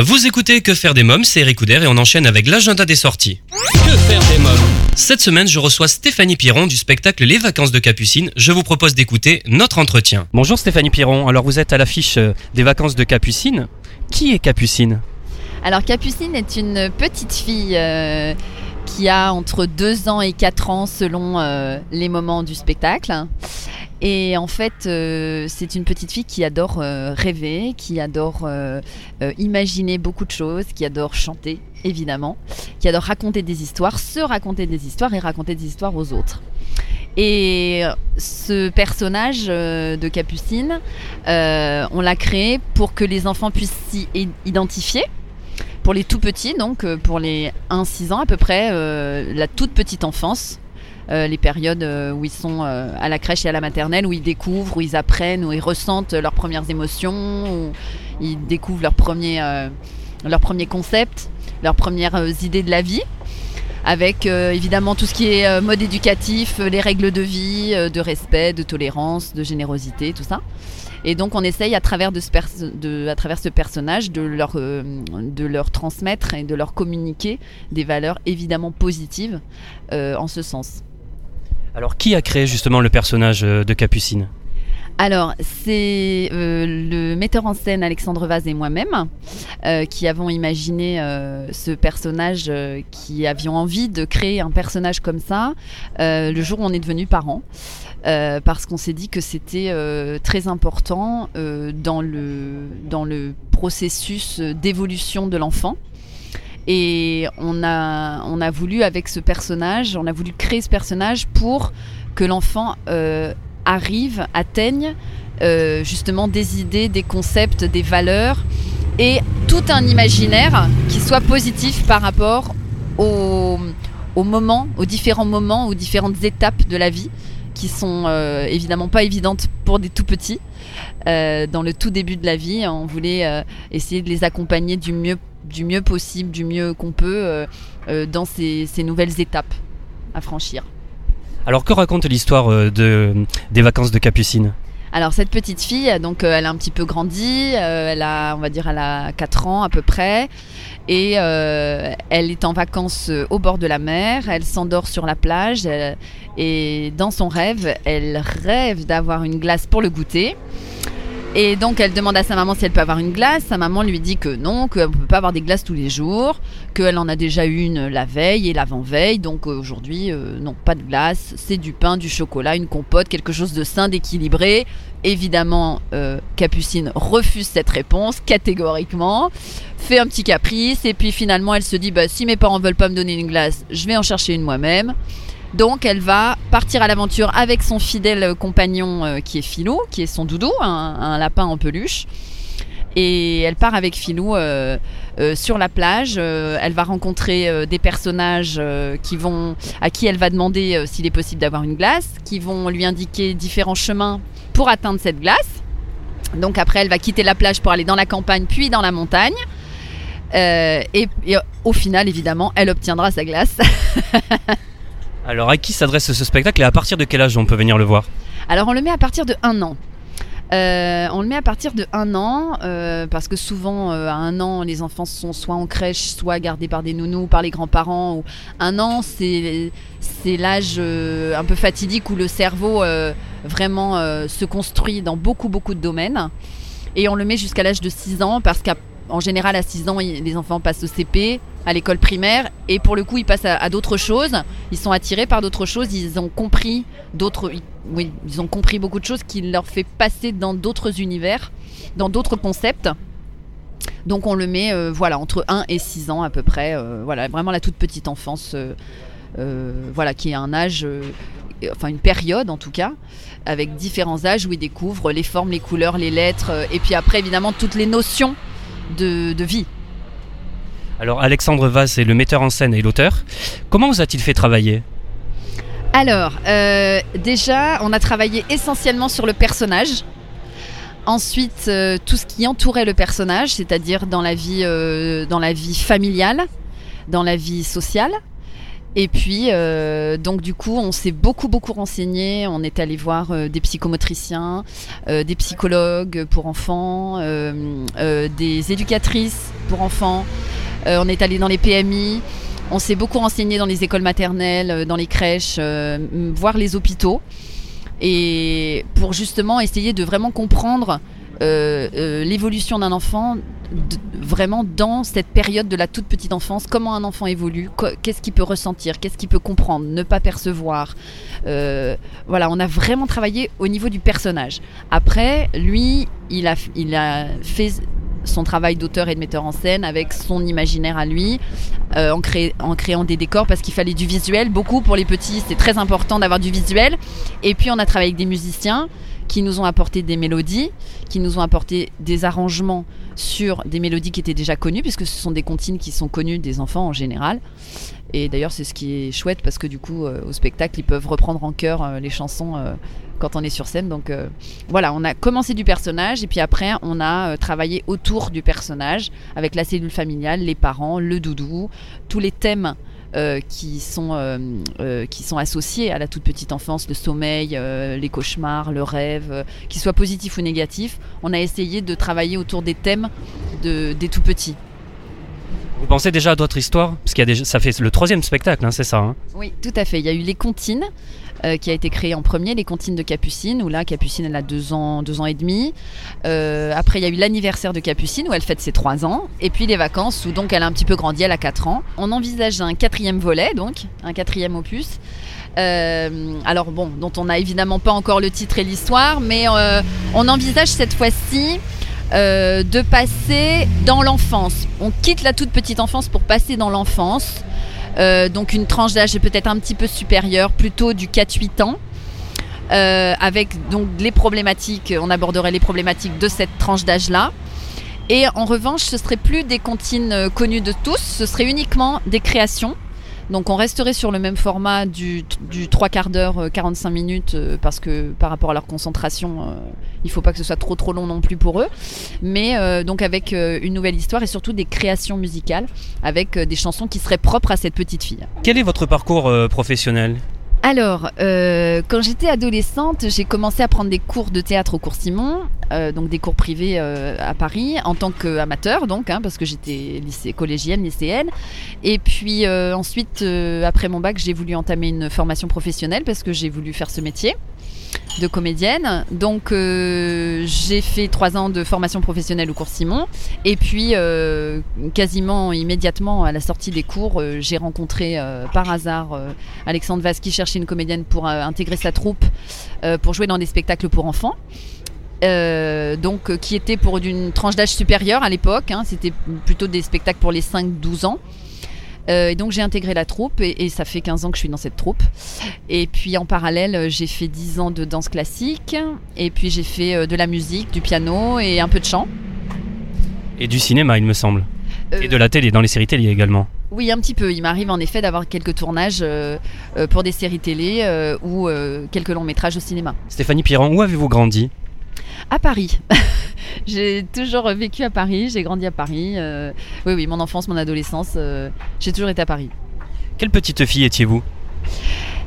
Vous écoutez Que faire des mômes, c'est Eric Couder et on enchaîne avec l'agenda des sorties. Que faire des mômes Cette semaine, je reçois Stéphanie Piron du spectacle Les Vacances de Capucine. Je vous propose d'écouter notre entretien. Bonjour Stéphanie Piron, alors vous êtes à l'affiche euh, des Vacances de Capucine. Qui est Capucine? Alors Capucine est une petite fille euh, qui a entre 2 ans et 4 ans selon euh, les moments du spectacle. Et en fait, euh, c'est une petite fille qui adore euh, rêver, qui adore euh, imaginer beaucoup de choses, qui adore chanter, évidemment, qui adore raconter des histoires, se raconter des histoires et raconter des histoires aux autres. Et ce personnage de Capucine, on l'a créé pour que les enfants puissent s'y identifier. Pour les tout petits, donc pour les 1-6 ans à peu près, la toute petite enfance, les périodes euh, où ils sont euh, à la crèche et à la maternelle, où ils découvrent, où ils apprennent, où ils ressentent leurs premières émotions, où ils découvrent leurs premiers, euh, leurs premiers concepts, leurs premières euh, idées de la vie. Avec euh, évidemment tout ce qui est euh, mode éducatif, euh, les règles de vie, de respect, de tolérance, de générosité, tout ça. Et donc on essaye à travers, ce, personnage de leur, transmettre et de leur communiquer des valeurs évidemment positives en ce sens. Alors qui a créé justement le personnage de Capucine? Alors, c'est euh, le metteur en scène Alexandre Vaz et moi-même euh, qui avons imaginé euh, ce personnage, qui avions envie de créer un personnage comme ça le jour où on est devenu parents. Parce qu'on s'est dit que c'était très important dans, le, dans le processus d'évolution de l'enfant. Et on a, on a voulu, avec ce personnage, on a voulu créer ce personnage pour que l'enfant arrive, atteigne euh, justement des idées, des concepts, des valeurs et tout un imaginaire qui soit positif par rapport aux, moments, aux différents moments, aux différentes étapes de la vie qui sont euh, évidemment pas évidentes pour des tout petits. Euh, dans le tout début de la vie, on voulait essayer de les accompagner du mieux, possible, du mieux qu'on peut dans ces nouvelles étapes à franchir. Alors que raconte l'histoire euh, de, des Vacances de Capucine? Alors cette petite fille, donc euh, elle a un petit peu grandi, euh, elle a, on va dire, elle a 4 ans à peu près, et euh, elle est en vacances euh, au bord de la mer, elle s'endort sur la plage, et dans son rêve, elle rêve d'avoir une glace pour le goûter. Et donc elle demande à sa maman si elle peut avoir une glace. Sa maman lui dit que non, qu'elle ne peut pas avoir des glaces tous les jours, qu'elle en a déjà une la veille et l'avant-veille. Donc aujourd'hui, euh, non, pas de glace, c'est du pain, du chocolat, une compote, quelque chose de sain, d'équilibré. Évidemment, euh, Capucine refuse cette réponse catégoriquement, fait un petit caprice et puis finalement elle se dit bah, si mes parents veulent pas me donner une glace, je vais en chercher une moi-même. Donc elle va partir à l'aventure avec son fidèle compagnon euh, qui est Filou, qui est son doudou, un, lapin en peluche. Et elle part avec Filou euh, euh, sur la plage. Euh, elle va rencontrer des personnages qui vont, à qui elle va demander s'il est possible d'avoir une glace, qui vont lui indiquer différents chemins pour atteindre cette glace. Donc après, elle va quitter la plage pour aller dans la campagne, puis dans la montagne. Euh, et au final, évidemment, elle obtiendra sa glace. Alors à qui s'adresse ce spectacle et à partir de quel âge on peut venir le voir Alors on le met à partir de un an. Euh, on le met à partir de un an euh, parce que souvent euh, à un an les enfants sont soit en crèche soit gardés par des nounous par les grands-parents un an c'est l'âge un peu fatidique où le cerveau vraiment se construit dans beaucoup beaucoup de domaines et on le met jusqu'à l'âge de 6 ans parce qu'en général à 6 ans les enfants passent au CP à l'école primaire et pour le coup ils passent à, d'autres choses ils sont attirés par d'autres choses ils ont compris d'autres oui, ils ont compris beaucoup de choses qui leur fait passer dans d'autres univers, dans d'autres concepts. Donc on le met euh, voilà entre 1 et 6 ans à peu près, euh, voilà vraiment la toute petite enfance, euh, voilà qui est un âge, enfin une période en tout cas, avec différents âges où ils découvrent les formes, les couleurs, les lettres, et puis après évidemment toutes les notions de vie. Alors Alexandre Vaz est le metteur en scène et l'auteur. Comment vous a-t-il fait travailler? Alors, euh, déjà, on a travaillé essentiellement sur le personnage. Ensuite, euh, tout ce qui entourait le personnage, c'est-à-dire dans la vie, euh, familiale, dans la vie sociale. Et puis, donc du coup, on s'est beaucoup beaucoup renseigné. On est allé voir des psychomotriciens, des psychologues pour enfants, des éducatrices pour enfants. On est allé dans les PMI. On s'est beaucoup renseigné dans les écoles maternelles, dans les crèches, voir les hôpitaux. Et pour justement essayer de vraiment comprendre l'évolution d'un enfant vraiment dans cette période de la toute petite enfance, comment un enfant évolue, qu'est-ce qu'il peut ressentir, qu'est-ce qu'il peut comprendre, ne pas percevoir. Euh, voilà, on a vraiment travaillé au niveau du personnage. Après, lui, il a, il a fait son travail d'auteur et de metteur en scène avec son imaginaire à lui, euh, en, créant des décors parce qu'il fallait du visuel. Beaucoup pour les petits, c'est très important d'avoir du visuel. Et puis on a travaillé avec des musiciens qui nous ont apporté des mélodies, qui nous ont apporté des arrangements sur des mélodies qui étaient déjà connues, puisque ce sont des comptines qui sont connues des enfants en général. Et d'ailleurs, c'est ce qui est chouette parce que du coup, euh, au spectacle, ils peuvent reprendre en chœur euh, les chansons euh, quand on est sur scène. Donc voilà, on a commencé du personnage et puis après, on a travaillé autour du personnage avec la cellule familiale, les parents, le doudou, tous les thèmes qui, sont, qui sont associés à la toute petite enfance, le sommeil, les cauchemars, le rêve, qu'ils soient positifs ou négatifs. On a essayé de travailler autour des thèmes de, des tout petits. Vous pensez déjà à d'autres histoires? Parce qu'il y a déjà, ça fait le troisième spectacle, hein, c'est ça hein? Oui, tout à fait. Il y a eu Les Comptines, euh, qui a été créé en premier, Les Comptines de Capucine, où là, Capucine, elle a deux ans, deux ans et demi. Euh, après, il y a eu l'anniversaire de Capucine, où elle fête ses trois ans. Et puis les vacances, où donc elle a un petit peu grandi, elle a quatre ans. On envisage un quatrième volet, donc, un quatrième opus. Euh, alors bon, dont on n'a évidemment pas encore le titre et l'histoire, mais on envisage cette fois-ci de passer dans l'enfance. On quitte la toute petite enfance pour passer dans l'enfance. Euh, donc une tranche d'âge peut-être un petit peu supérieure, plutôt du 4-8 ans. Euh, avec donc les problématiques, on aborderait les problématiques de cette tranche d'âge-là. Et en revanche, ce serait plus des comptines euh, connues de tous, ce serait uniquement des créations donc on resterait sur le même format du, du 3 quarts d'heure, 45 euh, minutes, euh, parce que par rapport à leur concentration, euh, il ne faut pas que ce soit trop trop long non plus pour eux. Mais donc avec une nouvelle histoire et surtout des créations musicales, avec des chansons qui seraient propres à cette petite fille. Quel est votre parcours professionnel? Alors, euh, quand j'étais adolescente, j'ai commencé à prendre des cours de théâtre au cours Simon, euh, donc des cours privés euh, à Paris, en tant qu'amateur, donc, hein, parce que j'étais lycée, collégienne, lycéenne. Et puis ensuite, après mon bac, j'ai voulu entamer une formation professionnelle parce que j'ai voulu faire ce métier de comédienne. Donc euh, j'ai fait trois ans de formation professionnelle au cours Simon. Et puis euh, quasiment immédiatement à la sortie des cours, euh, j'ai rencontré par hasard Alexandre Vaz qui cherchait une comédienne pour intégrer sa troupe pour jouer dans des spectacles pour enfants. donc qui était pour d'une tranche d'âge supérieure à l'époque, hein. c'était plutôt des spectacles pour les 5-12 ans. Euh, et donc j'ai intégré la troupe et, ça fait 15 ans que je suis dans cette troupe. Et puis en parallèle, j'ai fait 10 ans de danse classique et puis j'ai fait euh, de la musique, du piano et un peu de chant. Et du cinéma, il me semble. Euh, et de la télé, dans les séries télé également. Oui, un petit peu. Il m'arrive en effet d'avoir quelques tournages pour des séries télé ou quelques longs métrages au cinéma. Stéphanie Piran, où avez-vous grandi? À Paris. j'ai toujours vécu à Paris, j'ai grandi à Paris. Euh, oui, oui, mon enfance, mon adolescence, euh, j'ai toujours été à Paris. Quelle petite fille étiez-vous?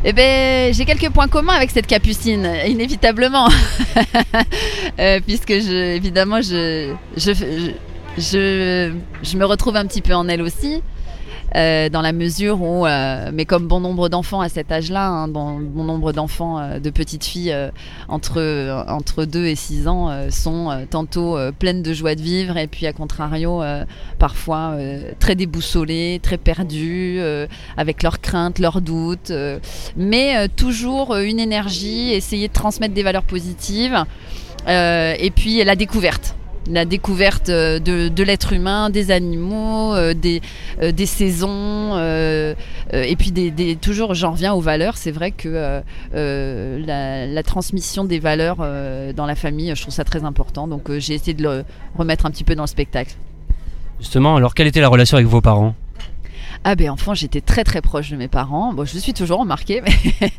Eh ben, j'ai quelques points communs avec cette capucine, inévitablement, euh, puisque je, évidemment, je, je, je, je, me retrouve un petit peu en elle aussi. Euh, dans la mesure où, euh, mais comme bon nombre d'enfants à cet âge-là, hein, bon, nombre d'enfants, euh, de petites filles entre, entre 2 et 6 ans sont tantôt pleines de joie de vivre et puis à contrario parfois très déboussolées, très perdues, avec leurs craintes, leurs doutes, mais toujours une énergie, essayer de transmettre des valeurs positives et puis la découverte la découverte euh, de, l'être humain, des animaux, euh, des, euh, des, saisons, et puis des, toujours, j'en reviens aux valeurs. C'est vrai que la, transmission des valeurs dans la famille, je trouve ça très important. Donc j'ai essayé de le remettre un petit peu dans le spectacle. Justement, alors quelle était la relation avec vos parents? Ah ben enfant, j'étais très très proche de mes parents. Bon, je suis toujours remarqué, mais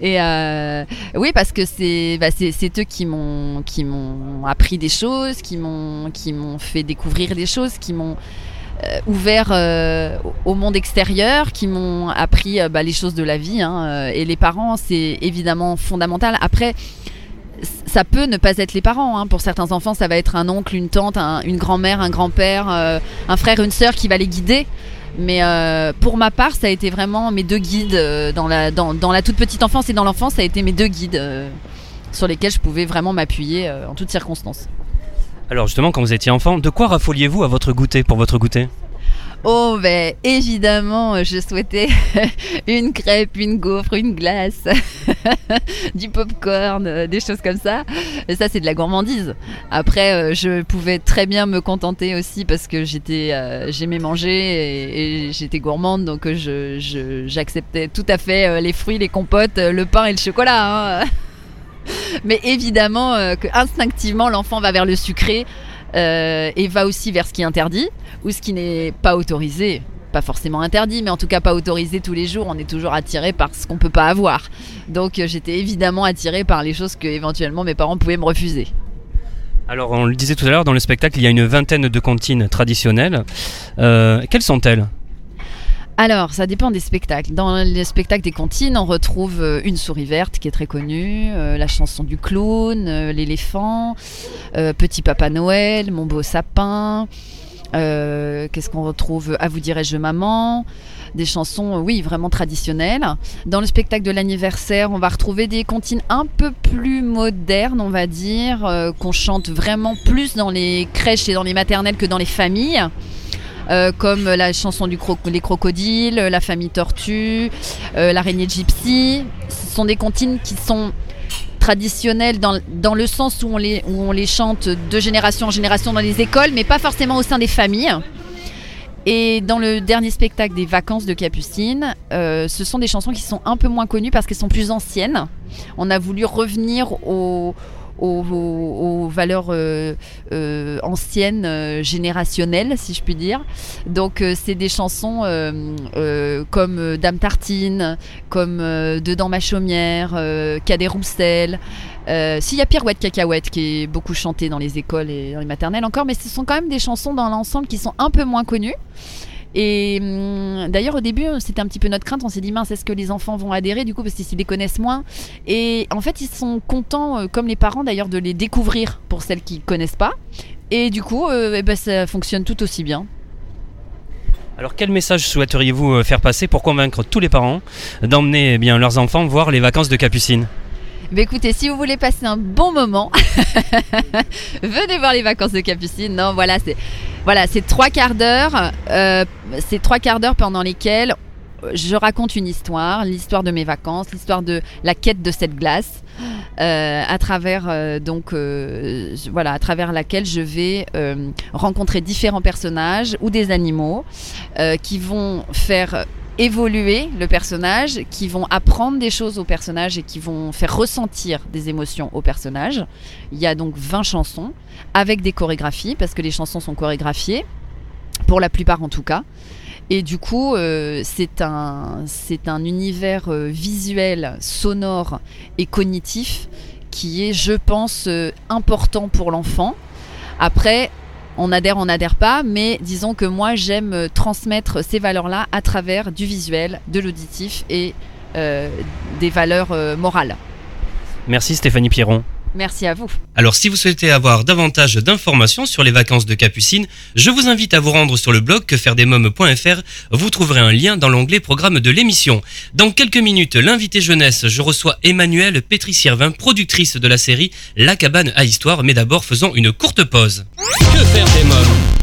et euh, oui parce que c'est bah, c'est eux qui m'ont qui m'ont appris des choses, qui m'ont qui m'ont fait découvrir des choses, qui m'ont euh, ouvert euh, au monde extérieur, qui m'ont appris bah, les choses de la vie. Hein, et les parents, c'est évidemment fondamental. Après ça peut ne pas être les parents. Hein. Pour certains enfants, ça va être un oncle, une tante, une grand-mère, un grand-père, un frère, une sœur qui va les guider. Mais euh, pour ma part, ça a été vraiment mes deux guides euh, dans, la, dans, dans, la toute petite enfance et dans l'enfance, ça a été mes deux guides sur lesquels je pouvais vraiment m'appuyer en toutes circonstances. Alors justement, quand vous étiez enfant, de quoi raffoliez-vous à votre goûter pour votre goûter? Oh, ben évidemment, je souhaitais une crêpe, une gaufre, une glace, du popcorn, euh, des choses comme ça. Et ça, c'est de la gourmandise. Après, euh, je pouvais très bien me contenter aussi parce que euh, j'aimais manger et, j'étais gourmande, donc j'acceptais tout à fait les fruits, les compotes, le pain et le chocolat. Hein. Mais évidemment que instinctivement, l'enfant va vers le sucré. Et va aussi vers ce qui est interdit ou ce qui n'est pas autorisé. Pas forcément interdit, mais en tout cas pas autorisé tous les jours. On est toujours attiré par ce qu'on peut pas avoir. Donc euh, j'étais évidemment attiré par les choses que éventuellement mes parents pouvaient me refuser. Alors on le disait tout à l'heure, dans le spectacle, il y a une vingtaine de comptines traditionnelles. Euh, quelles sont-elles? Alors, ça dépend des spectacles. Dans les spectacles des comptines, on retrouve euh, Une souris verte qui est très connue, la chanson du clown, l'éléphant, Petit Papa Noël, Mon beau sapin, euh, qu'est-ce qu'on retrouve À vous dirais-je maman des chansons, oui, vraiment traditionnelles. Dans le spectacle de l'anniversaire, on va retrouver des comptines un peu plus modernes, on va dire, euh, qu'on chante vraiment plus dans les crèches et dans les maternelles que dans les familles. Euh, comme la chanson du Les Crocodiles, La Famille Tortue, L'araignée Gypsy. Ce sont des comptines qui sont traditionnels dans, dans, le sens où on, les, où on les chante de génération en génération dans les écoles, mais pas forcément au sein des familles. Et dans le dernier spectacle des vacances de Capucine, euh, ce sont des chansons qui sont un peu moins connues parce qu'elles sont plus anciennes. On a voulu revenir au, aux, valeurs euh, euh, anciennes, euh, générationnelles, si je puis dire. Donc c'est des chansons comme Dame Tartine, comme Dedans ma chaumière, Cadet Roussel. S'il y a Pirouette Cacahuète qui est beaucoup chanté dans les écoles et dans les maternelles encore, mais ce sont quand même des chansons dans l'ensemble qui sont un peu moins connues. Et hum, d'ailleurs, au début, c'était un petit peu notre crainte. On s'est dit, mince, est-ce que les enfants vont adhérer du coup, parce qu'ils les connaissent moins Et en fait, ils sont contents, euh, comme les parents d'ailleurs, de les découvrir pour celles qui ne connaissent pas. Et du coup, euh, eh ben, ça fonctionne tout aussi bien. Alors quel message souhaiteriez-vous euh, faire passer pour convaincre tous les parents d'emmener eh leurs enfants voir les vacances de Capucine? Bah écoutez, si vous voulez passer un bon moment, venez voir les vacances de Capucine. Non, voilà, c'est voilà, trois quarts d'heure. Euh, c'est trois quarts d'heure pendant lesquels je raconte une histoire, l'histoire de mes vacances, l'histoire de la quête de cette glace, euh, à travers euh, donc voilà, à travers laquelle je vais rencontrer différents personnages ou des animaux qui vont faire évoluer le personnage, qui vont apprendre des choses au personnage et qui vont faire ressentir des émotions au personnage. Il y a donc 20 chansons avec des chorégraphies, parce que les chansons sont chorégraphiées, pour la plupart en tout cas. Et du coup, euh, c'est un, un univers euh, visuel, sonore et cognitif qui est, je pense, euh, important pour l'enfant. Après, on adhère, on n'adhère pas, mais disons que moi j'aime euh, transmettre ces valeurs-là à travers du visuel, de l'auditif et euh, des valeurs euh, morales. Merci Stéphanie Pierron. Merci à vous. Alors si vous souhaitez avoir davantage d'informations sur les vacances de Capucine, je vous invite à vous rendre sur le blog quefairedesmoms.fr. Vous trouverez un lien dans l'onglet programme de l'émission. Dans quelques minutes, l'invité jeunesse, je reçois Emmanuelle Pétri-Sirvin, productrice de la série La cabane à histoire, mais d'abord faisons une courte pause. Que faire des mômes?